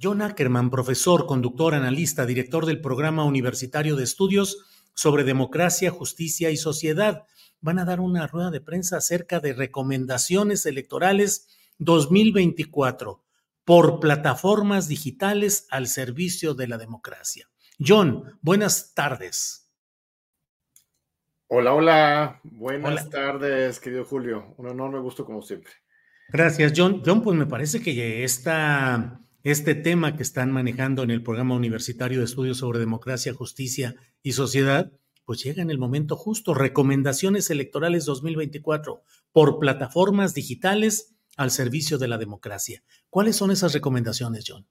John Ackerman, profesor, conductor, analista, director del Programa Universitario de Estudios sobre Democracia, Justicia y Sociedad, van a dar una rueda de prensa acerca de recomendaciones electorales 2024 por plataformas digitales al servicio de la democracia. John, buenas tardes. Hola, hola. Buenas hola. tardes, querido Julio. Un enorme gusto como siempre. Gracias, John. John, pues me parece que esta este tema que están manejando en el programa universitario de estudios sobre democracia, justicia y sociedad, pues llega en el momento justo. Recomendaciones electorales 2024 por plataformas digitales al servicio de la democracia. ¿Cuáles son esas recomendaciones, John?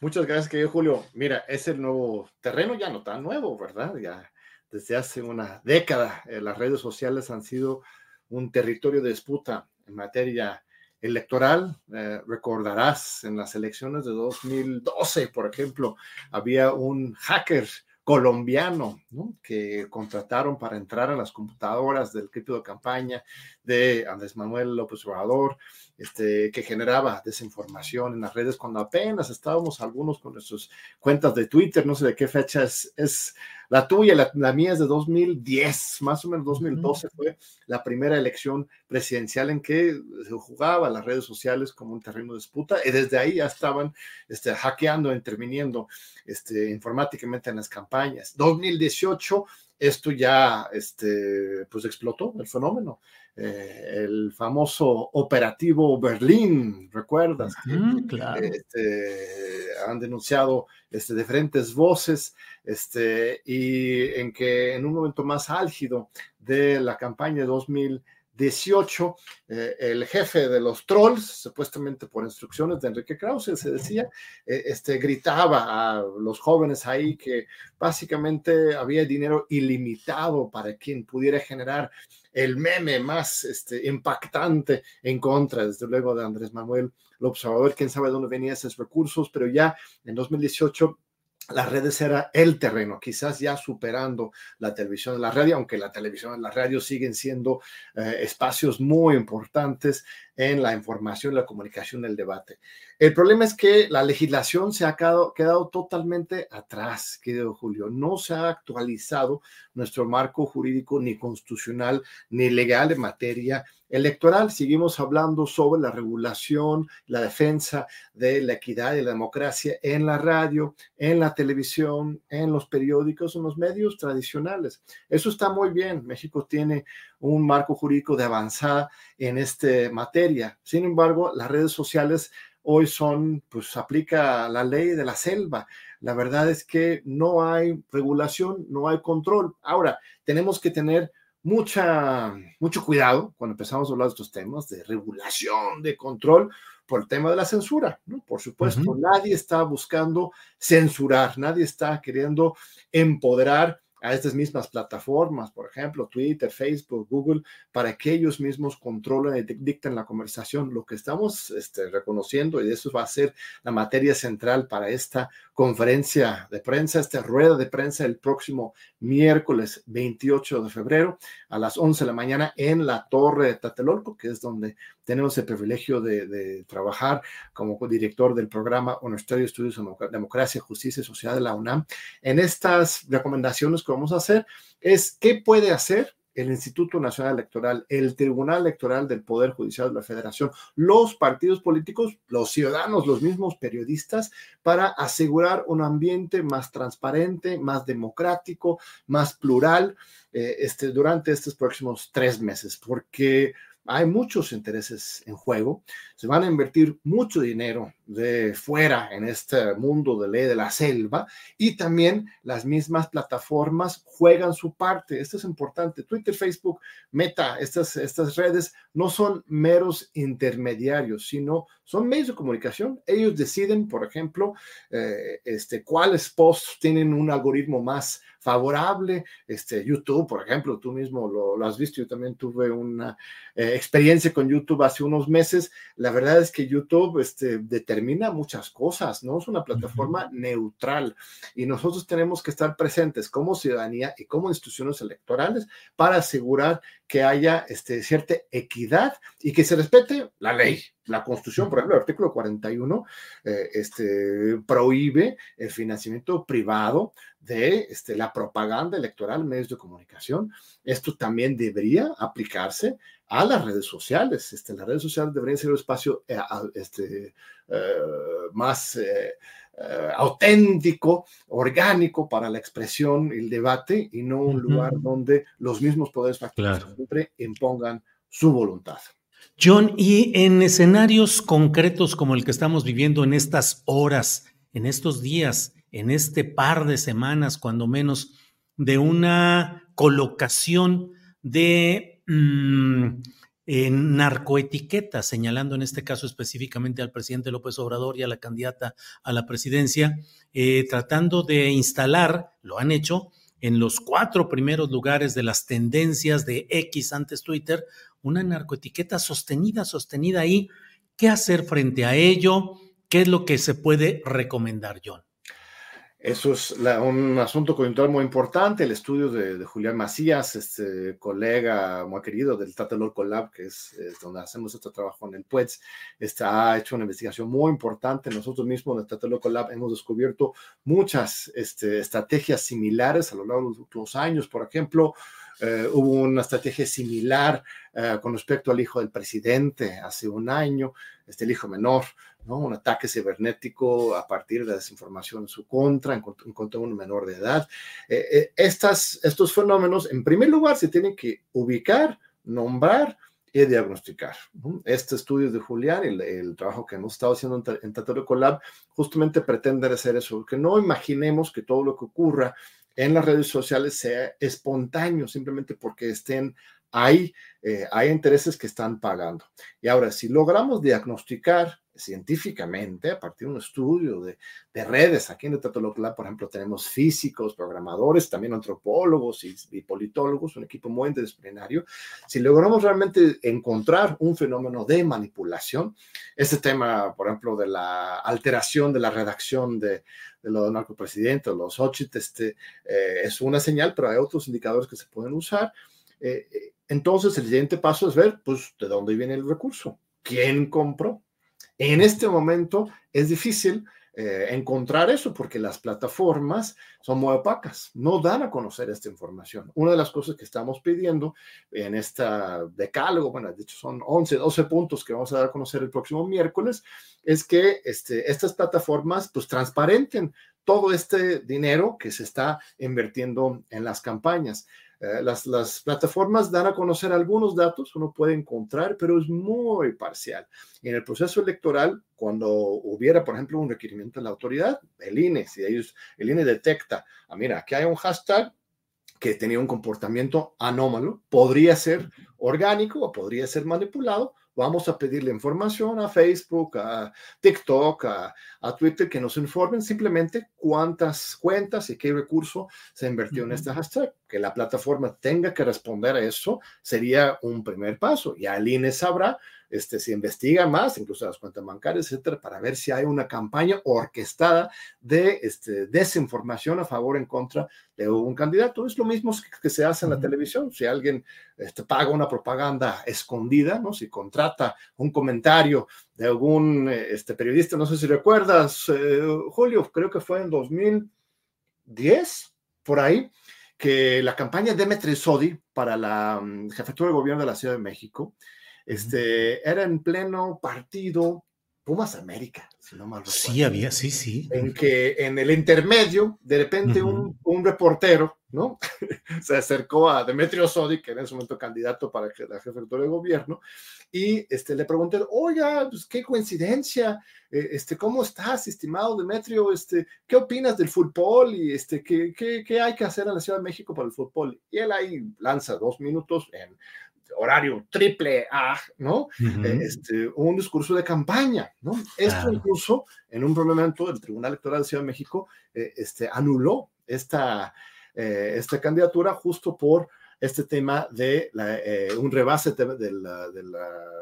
Muchas gracias, querido Julio. Mira, es el nuevo terreno, ya no tan nuevo, ¿verdad? Ya desde hace una década eh, las redes sociales han sido un territorio de disputa en materia electoral. Eh, recordarás en las elecciones de 2012, por ejemplo, había un hacker colombiano ¿no? que contrataron para entrar a las computadoras del equipo de campaña de Andrés Manuel López Obrador, este, que generaba desinformación en las redes cuando apenas estábamos algunos con nuestras cuentas de Twitter, no sé de qué fecha es, es la tuya, la, la, mía es de 2010, más o menos 2012 fue la primera elección presidencial en que se jugaba las redes sociales como un terreno de disputa y desde ahí ya estaban este, hackeando, interviniendo este, informáticamente en las campañas. 2018 esto ya este, pues explotó el fenómeno. Eh, el famoso operativo Berlín, ¿recuerdas? Mm, claro. Este, han denunciado este, diferentes voces este, y en que en un momento más álgido de la campaña de 2018, eh, el jefe de los trolls, supuestamente por instrucciones de Enrique Krause, se decía, eh, este, gritaba a los jóvenes ahí que básicamente había dinero ilimitado para quien pudiera generar el meme más este, impactante en contra, desde luego, de Andrés Manuel López Obrador. Quién sabe de dónde venían esos recursos, pero ya en 2018 las redes era el terreno, quizás ya superando la televisión y la radio, aunque la televisión y la radio siguen siendo eh, espacios muy importantes en la información, la comunicación, el debate. El problema es que la legislación se ha quedado, totalmente atrás, querido Julio. No se ha actualizado nuestro marco jurídico ni constitucional ni legal en materia electoral. Seguimos hablando sobre la regulación, la defensa de la equidad y la democracia en la radio, en la televisión, en los periódicos, en los medios tradicionales. Eso está muy bien. México tiene un marco jurídico de avanzada en esta materia. Sin embargo, las redes sociales hoy son, pues aplica la ley de la selva. La verdad es que no hay regulación, no hay control. Ahora, tenemos que tener mucha, mucho cuidado cuando empezamos a hablar de estos temas de regulación, de control, por el tema de la censura. ¿no? Por supuesto, nadie está buscando censurar, nadie está queriendo empoderar a estas mismas plataformas, por ejemplo, Twitter, Facebook, Google, para que ellos mismos controlen y dicten la conversación. Lo que estamos este, reconociendo, y eso va a ser la materia central para esta conferencia de prensa, esta rueda de prensa el próximo miércoles 28 de febrero a las 11 de la mañana en la Torre de Tatelolco, que es donde tenemos el privilegio de, trabajar como director del programa Universitario Estudios de Democracia, Justicia y Sociedad de la UNAM. En estas recomendaciones que vamos a hacer es qué puede hacer el Instituto Nacional Electoral, el Tribunal Electoral del Poder Judicial de la Federación, los partidos políticos, los ciudadanos, los mismos periodistas, para asegurar un ambiente más transparente, más democrático, más plural eh, este, durante estos próximos tres meses, porque hay muchos intereses en juego, se van a invertir mucho dinero de fuera en este mundo de ley de la selva y también las mismas plataformas juegan su parte. Esto es importante. Twitter, Facebook, Meta, estas, estas redes no son meros intermediarios, sino son medios de comunicación. Ellos deciden, por ejemplo, eh, este, cuáles posts tienen un algoritmo más favorable. Este, YouTube, por ejemplo, tú mismo lo, has visto. Yo también tuve una eh, experiencia con YouTube hace unos meses. La verdad es que YouTube este, determina muchas cosas, ¿no? Es una plataforma neutral y nosotros tenemos que estar presentes como ciudadanía y como instituciones electorales para asegurar que haya este, cierta equidad y que se respete la ley. La Constitución, por ejemplo, el artículo 41 eh, este, prohíbe el financiamiento privado de este, la propaganda electoral medios de comunicación. Esto también debería aplicarse a las redes sociales. Este, las redes sociales deberían ser un espacio eh, este, eh, más auténtico, orgánico para la expresión y el debate y no un lugar donde los mismos poderes factores siempre impongan su voluntad. John, y en escenarios concretos como el que estamos viviendo en estas horas, en estos días, en este par de semanas, cuando menos, de una colocación de mm, narcoetiqueta, señalando en este caso específicamente al presidente López Obrador y a la candidata a la presidencia, eh, tratando de instalar, lo han hecho, en los cuatro primeros lugares de las tendencias de X antes Twitter, una narcoetiqueta sostenida, sostenida ahí. ¿Qué hacer frente a ello? ¿Qué es lo que se puede recomendar, John? Eso es un asunto coyuntural muy importante. El estudio de, Julián Macías, este colega muy querido del Tatelor Lab, que es, donde hacemos este trabajo en el PUETS, este, ha hecho una investigación muy importante. Nosotros mismos en el Tatelor Lab hemos descubierto muchas este, estrategias similares a lo largo de los últimos años. Por ejemplo, eh, hubo una estrategia similar eh, con respecto al hijo del presidente hace un año, este, el hijo menor, ¿no? un ataque cibernético a partir de desinformación en su contra, en, contra de un menor de edad. Eh, estas, estos fenómenos, en primer lugar, se tienen que ubicar, nombrar y diagnosticar. Este estudio de Julián y el, trabajo que hemos estado haciendo en, en Collab justamente pretende hacer eso, que no imaginemos que todo lo que ocurra en las redes sociales sea espontáneo, simplemente porque estén eh, hay intereses que están pagando. Y ahora, si logramos diagnosticar científicamente, a partir de un estudio de, redes. Aquí en el Tatolocla, por ejemplo, tenemos físicos, programadores, también antropólogos y, politólogos, un equipo muy interdisciplinario. Si logramos realmente encontrar un fenómeno de manipulación, este tema, por ejemplo, de la alteración de la redacción de, de los narcopresidentes, los OCHIT, es una señal, pero hay otros indicadores que se pueden usar. Eh, entonces, el siguiente paso es ver, pues, de dónde viene el recurso quién compró. En este momento es difícil eh, encontrar eso porque las plataformas son muy opacas, no dan a conocer esta información. Una de las cosas que estamos pidiendo en esta decálogo, bueno, de hecho son 11, 12 puntos que vamos a dar a conocer el próximo miércoles, es que este, estas plataformas pues transparenten todo este dinero que se está invirtiendo en las campañas. Eh, las, las, plataformas dan a conocer algunos datos, uno puede encontrar, pero es muy parcial. en el proceso electoral, cuando hubiera, por ejemplo, un requerimiento de la autoridad, el INE, si ellos, el INE detecta, ah, mira, aquí hay un hashtag que tenía un comportamiento anómalo, podría ser orgánico o podría ser manipulado, vamos a pedirle información a Facebook, a TikTok, a, Twitter, que nos informen simplemente cuántas cuentas y qué recurso se invirtió en este hashtag. Que la plataforma tenga que responder a eso sería un primer paso. Y el INE sabrá este, se investiga más, incluso las cuentas bancarias, etcétera, para ver si hay una campaña orquestada de este, desinformación a favor o en contra de un candidato. Es lo mismo que, se hace en la televisión. Si alguien este, paga una propaganda escondida, ¿no? Si contrata un comentario de algún este, periodista, no sé si recuerdas, eh, Julio, creo que fue en 2010, por ahí, que la campaña de Demetri Sodi para la um, jefatura de gobierno de la Ciudad de México este, era en pleno partido Pumas América, si no mal recuerdo. Sí, había, sí, sí. En que en el intermedio, de repente un, un, reportero, ¿no? Se acercó a Demetrio Sodi, que era en ese momento candidato para la jefatura de gobierno, y este, le pregunté, oiga, pues qué coincidencia, eh, este, ¿cómo estás, estimado Demetrio? Este, ¿Qué opinas del fútbol y este, ¿qué, qué, qué hay que hacer en la Ciudad de México para el fútbol? Y él ahí lanza dos minutos en horario triple A, ¿no? Eh, este, un discurso de campaña, ¿no? Esto incluso en un momento del Tribunal Electoral de Ciudad de México eh, este, anuló esta, eh, esta candidatura justo por este tema de un rebase del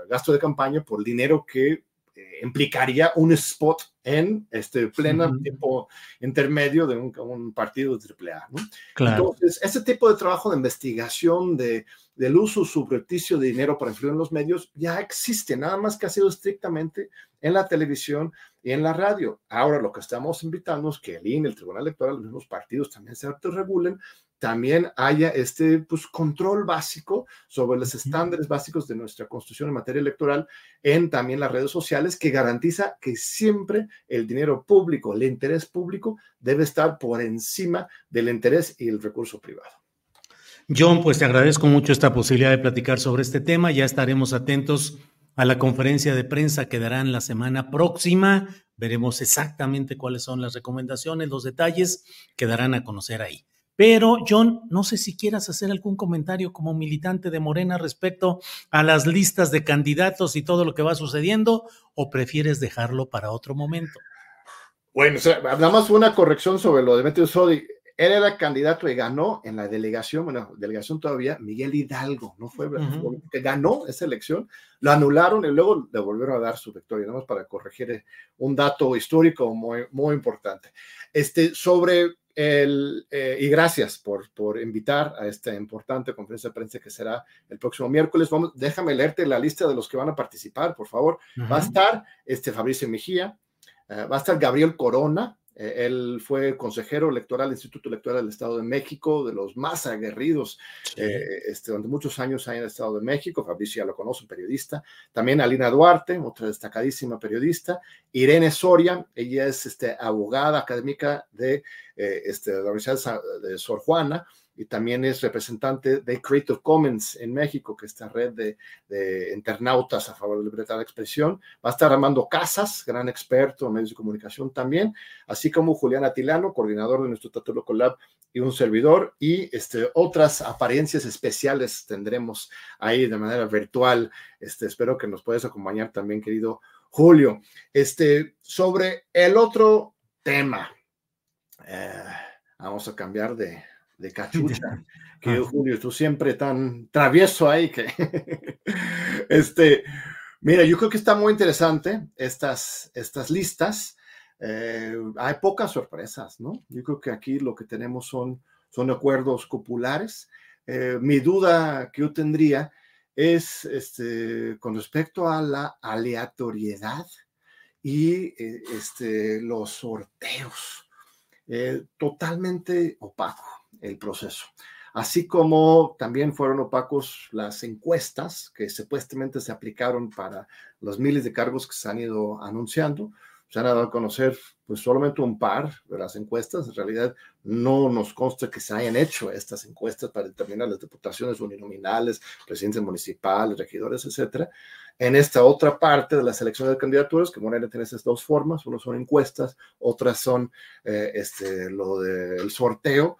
gasto de campaña por dinero que implicaría un spot en este pleno tiempo intermedio de un, partido de AAA. ¿no? Entonces, ese tipo de trabajo de investigación de, del uso subrepticio de dinero para influir en los medios ya existe, nada más que ha sido estrictamente en la televisión y en la radio. Ahora lo que estamos invitando es que el INE, el Tribunal Electoral, los mismos partidos también se autorregulen también haya este pues, control básico sobre los estándares básicos de nuestra constitución en materia electoral en también las redes sociales que garantiza que siempre el dinero público, el interés público debe estar por encima del interés y el recurso privado. John, pues te agradezco mucho esta posibilidad de platicar sobre este tema. Ya estaremos atentos a la conferencia de prensa que darán la semana próxima. Veremos exactamente cuáles son las recomendaciones, los detalles que darán a conocer ahí. Pero, John, no sé si quieras hacer algún comentario como militante de Morena respecto a las listas de candidatos y todo lo que va sucediendo, o prefieres dejarlo para otro momento. Bueno, nada más una corrección sobre lo de Meteo Sodi. Él era candidato y ganó en la delegación, bueno, delegación todavía, Miguel Hidalgo, ¿no fue? Que ganó esa elección, lo anularon y luego le volvieron a dar su victoria, nada más para corregir un dato histórico muy, muy importante. Este, sobre el, eh, y gracias por, por invitar a esta importante conferencia de prensa que será el próximo miércoles. Vamos, déjame leerte la lista de los que van a participar, por favor. Va a estar este Fabricio Mejía, eh, va a estar Gabriel Corona, eh, él fue consejero electoral del Instituto Electoral del Estado de México, de los más aguerridos este, durante muchos años ahí en el Estado de México. Fabricio ya lo conoce, un periodista. También Alina Duarte, otra destacadísima periodista. Irene Soria, ella es este, abogada académica de, este, de la Universidad de Sor Juana y también es representante de Creative Commons en México, que es esta red de, internautas a favor de la libertad de expresión. Va a estar Armando Casas, gran experto en medios de comunicación también, así como Julián Atilano, coordinador de nuestro Tatulo Collab y un servidor, y este, otras apariencias especiales tendremos ahí de manera virtual. Este, espero que nos puedas acompañar también, querido Julio. Este, sobre el otro tema, eh, vamos a cambiar de, de cachucha, que Julio, tú siempre tan travieso ahí que, este, mira, yo creo que está muy interesante estas, estas listas. Eh, hay pocas sorpresas, ¿no? Yo creo que aquí lo que tenemos son, son acuerdos populares. Eh, mi duda que yo tendría es este, con respecto a la aleatoriedad y eh, este, los sorteos. Eh, totalmente opaco el proceso. Así como también fueron opacos las encuestas que supuestamente se aplicaron para los miles de cargos que se han ido anunciando se han dado a conocer pues solamente un par de las encuestas. En realidad no nos consta que se hayan hecho estas encuestas para determinar las diputaciones uninominales, presidentes municipales, regidores, etcétera. En esta otra parte de la selección de candidaturas, que Morena tiene esas dos formas, uno son encuestas, otras son eh, este, lo del sorteo.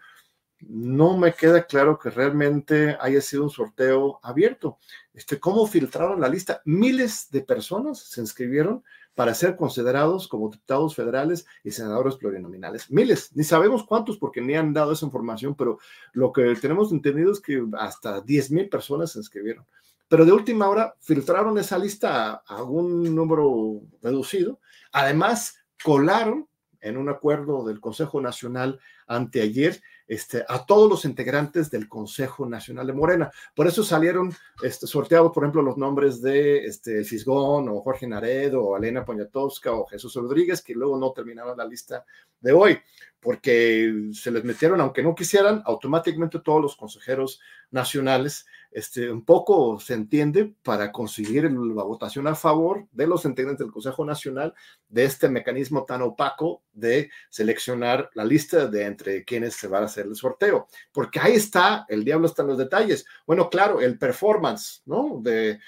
No me queda claro que realmente haya sido un sorteo abierto. Este, ¿Cómo filtraron la lista? Miles de personas se inscribieron para ser considerados como diputados federales y senadores plurinominales. Miles, ni sabemos cuántos porque ni han dado esa información, pero lo que tenemos entendido es que hasta 10 mil personas se inscribieron. Pero de última hora filtraron esa lista a, un número reducido. Además, colaron en un acuerdo del Consejo Nacional anteayer este, a todos los integrantes del Consejo Nacional de Morena. Por eso salieron este, sorteados, por ejemplo, los nombres de este, Fisgón o Jorge Naredo o Elena Poniatowska o Jesús Rodríguez, que luego no terminaron la lista de hoy, porque se les metieron, aunque no quisieran, automáticamente todos los consejeros nacionales este, un poco se entiende para conseguir la votación a favor de los integrantes del Consejo Nacional de este mecanismo tan opaco de seleccionar la lista de entre quienes se va a hacer el sorteo, porque ahí está, el diablo está en los detalles. Bueno, claro, el performance, ¿no? De,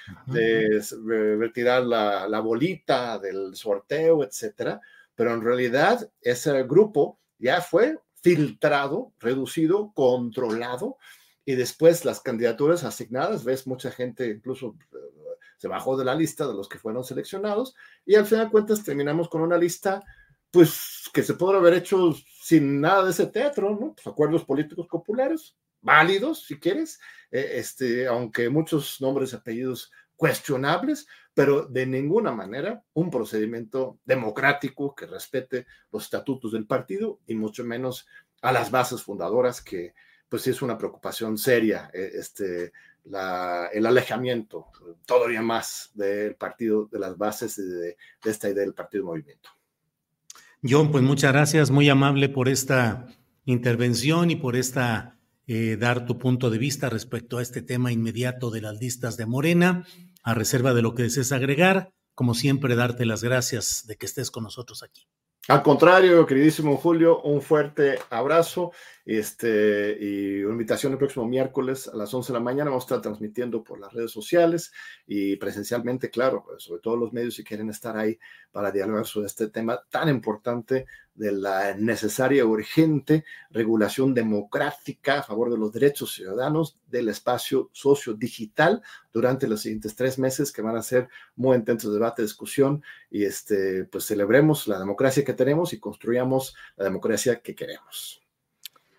retirar la, la bolita del sorteo, etcétera, pero en realidad ese grupo ya fue filtrado, reducido, controlado y después las candidaturas asignadas, ves mucha gente incluso eh, se bajó de la lista de los que fueron seleccionados y al final de cuentas terminamos con una lista pues que se podrá haber hecho sin nada de ese teatro, ¿no? Pues, acuerdos políticos populares, válidos si quieres, eh, este, aunque muchos nombres y apellidos cuestionables, pero de ninguna manera un procedimiento democrático que respete los estatutos del partido y mucho menos a las bases fundadoras que pues sí es una preocupación seria eh, este, el alejamiento todavía más del partido, de las bases de, esta idea del partido movimiento. John, pues muchas gracias, muy amable por esta intervención y por esta eh, dar tu punto de vista respecto a este tema inmediato de las listas de Morena, a reserva de lo que desees agregar, como siempre, darte las gracias de que estés con nosotros aquí. Al contrario, queridísimo Julio, un fuerte abrazo este, y una invitación el próximo miércoles a las 11 de la mañana. Vamos a estar transmitiendo por las redes sociales y presencialmente, claro, sobre todo los medios si quieren estar ahí para dialogar sobre este tema tan importante de la necesaria urgente regulación democrática a favor de los derechos ciudadanos del espacio socio-digital durante los siguientes tres meses que van a ser muy intensos debate, discusión y este, pues celebremos la democracia que tenemos y construyamos la democracia que queremos.